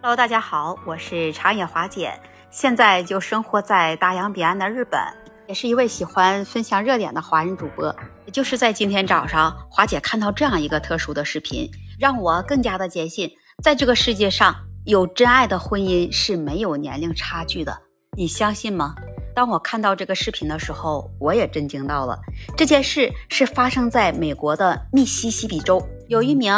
Hello，大家好，我是长野华姐，现在就生活在大洋彼岸的日本，也是一位喜欢分享热点的华人主播。就是在今天早上，华姐看到这样一个特殊的视频，让我更加的坚信，在这个世界上有真爱的婚姻是没有年龄差距的。你相信吗？当我看到这个视频的时候，我也震惊到了。这件事是发生在美国的密西西比州，有一名。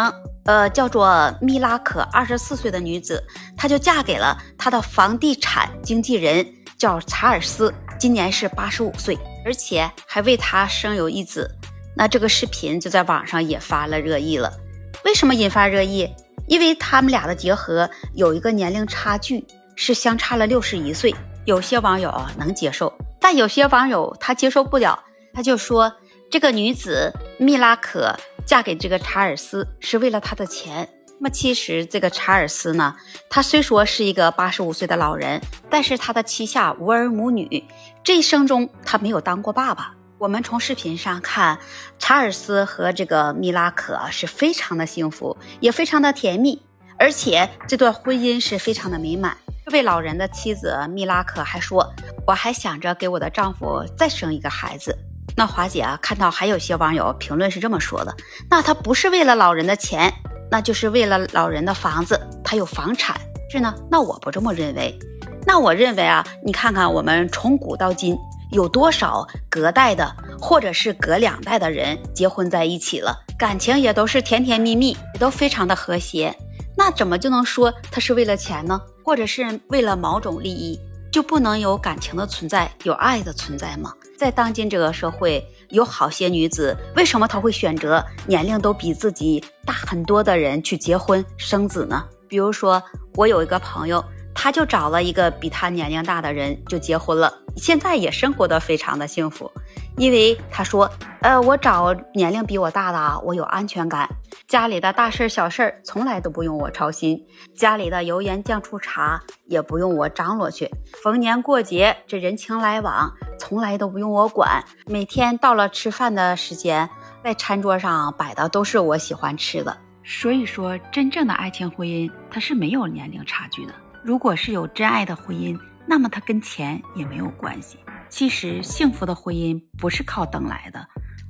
呃，叫做米拉可，二十四岁的女子，她就嫁给了她的房地产经纪人，叫查尔斯，今年是八十五岁，而且还为他生有一子。那这个视频就在网上引发了热议了。为什么引发热议？因为他们俩的结合有一个年龄差距，是相差了六十一岁。有些网友能接受，但有些网友他接受不了，他就说这个女子米拉可。嫁给这个查尔斯是为了他的钱。那么其实这个查尔斯呢，他虽说是一个八十五岁的老人，但是他的膝下无儿无女，这一生中他没有当过爸爸。我们从视频上看，查尔斯和这个米拉可是非常的幸福，也非常的甜蜜，而且这段婚姻是非常的美满。这位老人的妻子米拉可还说：“我还想着给我的丈夫再生一个孩子。”那华姐啊，看到还有些网友评论是这么说的：那他不是为了老人的钱，那就是为了老人的房子，他有房产是呢？那我不这么认为。那我认为啊，你看看我们从古到今有多少隔代的，或者是隔两代的人结婚在一起了，感情也都是甜甜蜜蜜，也都非常的和谐。那怎么就能说他是为了钱呢？或者是为了某种利益，就不能有感情的存在，有爱的存在吗？在当今这个社会，有好些女子，为什么她会选择年龄都比自己大很多的人去结婚生子呢？比如说，我有一个朋友，他就找了一个比他年龄大的人就结婚了，现在也生活的非常的幸福。因为他说，呃，我找年龄比我大的啊，我有安全感，家里的大事小事从来都不用我操心，家里的油盐酱醋茶也不用我张罗去，逢年过节这人情来往从来都不用我管，每天到了吃饭的时间，在餐桌上摆的都是我喜欢吃的。所以说，真正的爱情婚姻它是没有年龄差距的。如果是有真爱的婚姻，那么它跟钱也没有关系。其实，幸福的婚姻不是靠等来的，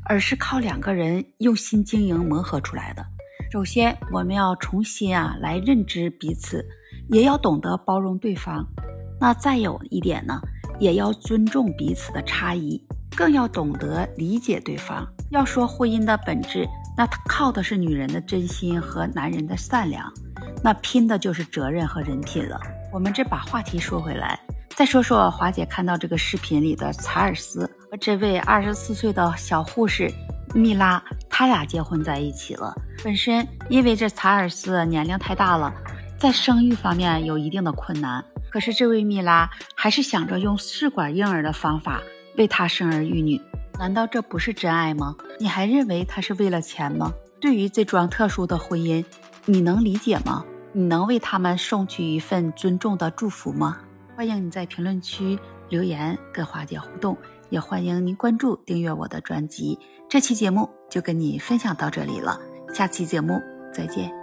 而是靠两个人用心经营磨合出来的。首先，我们要重新啊来认知彼此，也要懂得包容对方。那再有一点呢，也要尊重彼此的差异，更要懂得理解对方。要说婚姻的本质，那靠的是女人的真心和男人的善良，那拼的就是责任和人品了。我们这把话题说回来。再说说华姐看到这个视频里的查尔斯和这位二十四岁的小护士蜜拉，他俩结婚在一起了。本身因为这查尔斯年龄太大了，在生育方面有一定的困难，可是这位蜜拉还是想着用试管婴儿的方法为他生儿育女。难道这不是真爱吗？你还认为他是为了钱吗？对于这桩特殊的婚姻，你能理解吗？你能为他们送去一份尊重的祝福吗？欢迎你在评论区留言跟华姐互动，也欢迎您关注订阅我的专辑。这期节目就跟你分享到这里了，下期节目再见。